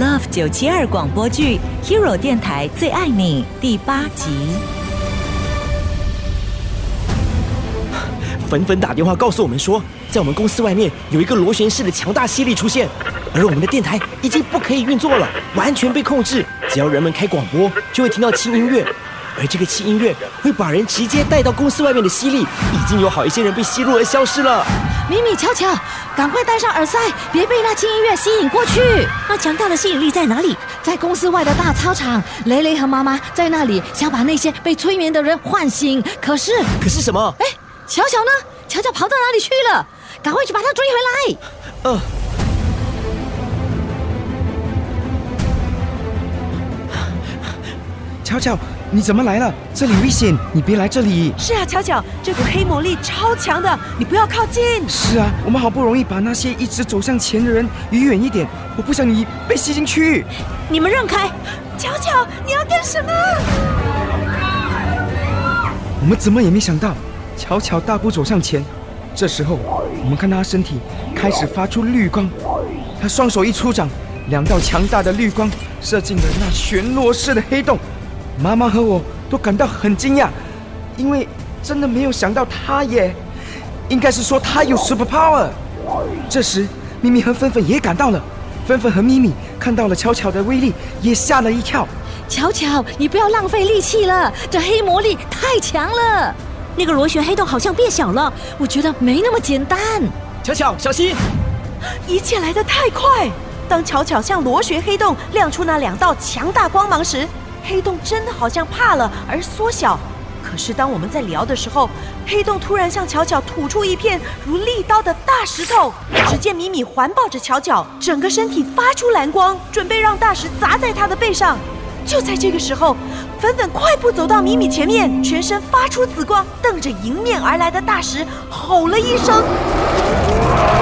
Love 九七二广播剧《Hero 电台最爱你》第八集。粉粉打电话告诉我们说，在我们公司外面有一个螺旋式的强大吸力出现，而我们的电台已经不可以运作了，完全被控制。只要人们开广播，就会听到轻音乐，而这个轻音乐会把人直接带到公司外面的吸力。已经有好一些人被吸入而消失了。咪咪，巧巧，赶快戴上耳塞，别被那轻音乐吸引过去。那强大的吸引力在哪里？在公司外的大操场，雷雷和妈妈在那里想把那些被催眠的人唤醒。可是，可是什么？哎，巧巧呢？巧巧跑到哪里去了？赶快去把他追回来。嗯。巧巧，你怎么来了？这里危险，你别来这里。是啊，巧巧，这股黑魔力超强的，你不要靠近。是啊，我们好不容易把那些一直走向前的人离远一点，我不想你被吸进去。你们让开！巧巧，你要干什么？我们怎么也没想到，巧巧大步走向前。这时候，我们看到他身体开始发出绿光，他双手一出掌，两道强大的绿光射进了那旋落式的黑洞。妈妈和我都感到很惊讶，因为真的没有想到他耶，应该是说他有 super power。这时，咪咪和芬芬也赶到了，芬芬和咪咪看到了巧巧的威力，也吓了一跳。巧巧，你不要浪费力气了，这黑魔力太强了。那个螺旋黑洞好像变小了，我觉得没那么简单。巧巧，小心！一切来得太快，当巧巧向螺旋黑洞亮出那两道强大光芒时。黑洞真的好像怕了而缩小，可是当我们在聊的时候，黑洞突然向巧巧吐出一片如利刀的大石头。只见米米环抱着巧巧，整个身体发出蓝光，准备让大石砸在她的背上。就在这个时候，粉粉快步走到米米前面，全身发出紫光，瞪着迎面而来的大石，吼了一声，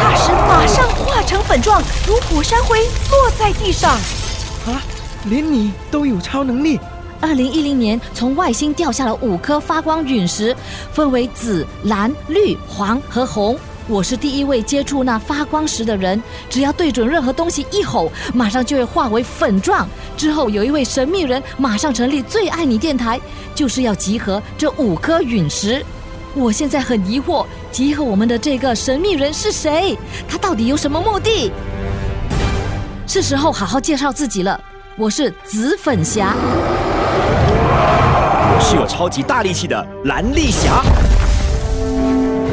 大石马上化成粉状，如火山灰落在地上。连你都有超能力！二零一零年，从外星掉下了五颗发光陨石，分为紫、蓝、绿、黄和红。我是第一位接触那发光石的人。只要对准任何东西一吼，马上就会化为粉状。之后有一位神秘人马上成立最爱你电台，就是要集合这五颗陨石。我现在很疑惑，集合我们的这个神秘人是谁？他到底有什么目的？是时候好好介绍自己了。我是紫粉侠，我是有超级大力气的蓝力侠，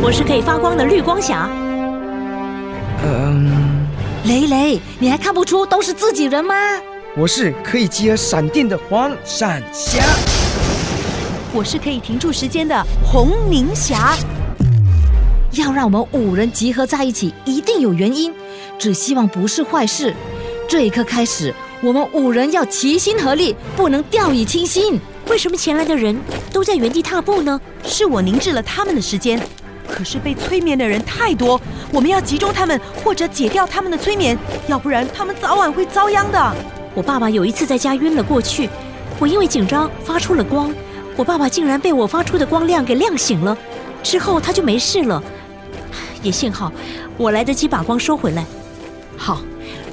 我是可以发光的绿光侠。嗯，雷雷，你还看不出都是自己人吗？我是可以集合闪电的黄闪侠，我是可以停住时间的红凝侠。要让我们五人集合在一起，一定有原因，只希望不是坏事。这一刻开始。我们五人要齐心合力，不能掉以轻心。为什么前来的人都在原地踏步呢？是我凝滞了他们的时间。可是被催眠的人太多，我们要集中他们，或者解掉他们的催眠，要不然他们早晚会遭殃的。我爸爸有一次在家晕了过去，我因为紧张发出了光，我爸爸竟然被我发出的光亮给亮醒了，之后他就没事了。也幸好我来得及把光收回来。好。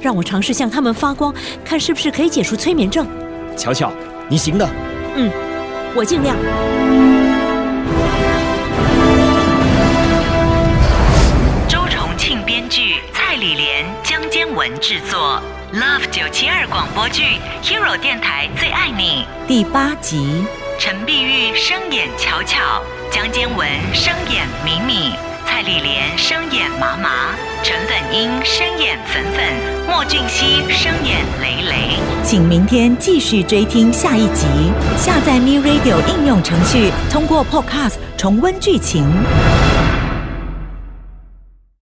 让我尝试向他们发光，看是不是可以解除催眠症。巧巧，你行的。嗯，我尽量。周重庆编剧，蔡李莲、江坚文制作，Love 九七二广播剧，Hero 电台最爱你第八集。陈碧玉声演巧巧，江坚文声演米米。蔡丽莲声演麻麻，陈粉英声演粉粉，莫俊熙声演雷雷。请明天继续追听下一集。下载 MiRadio 应用程序，通过 Podcast 重温剧情。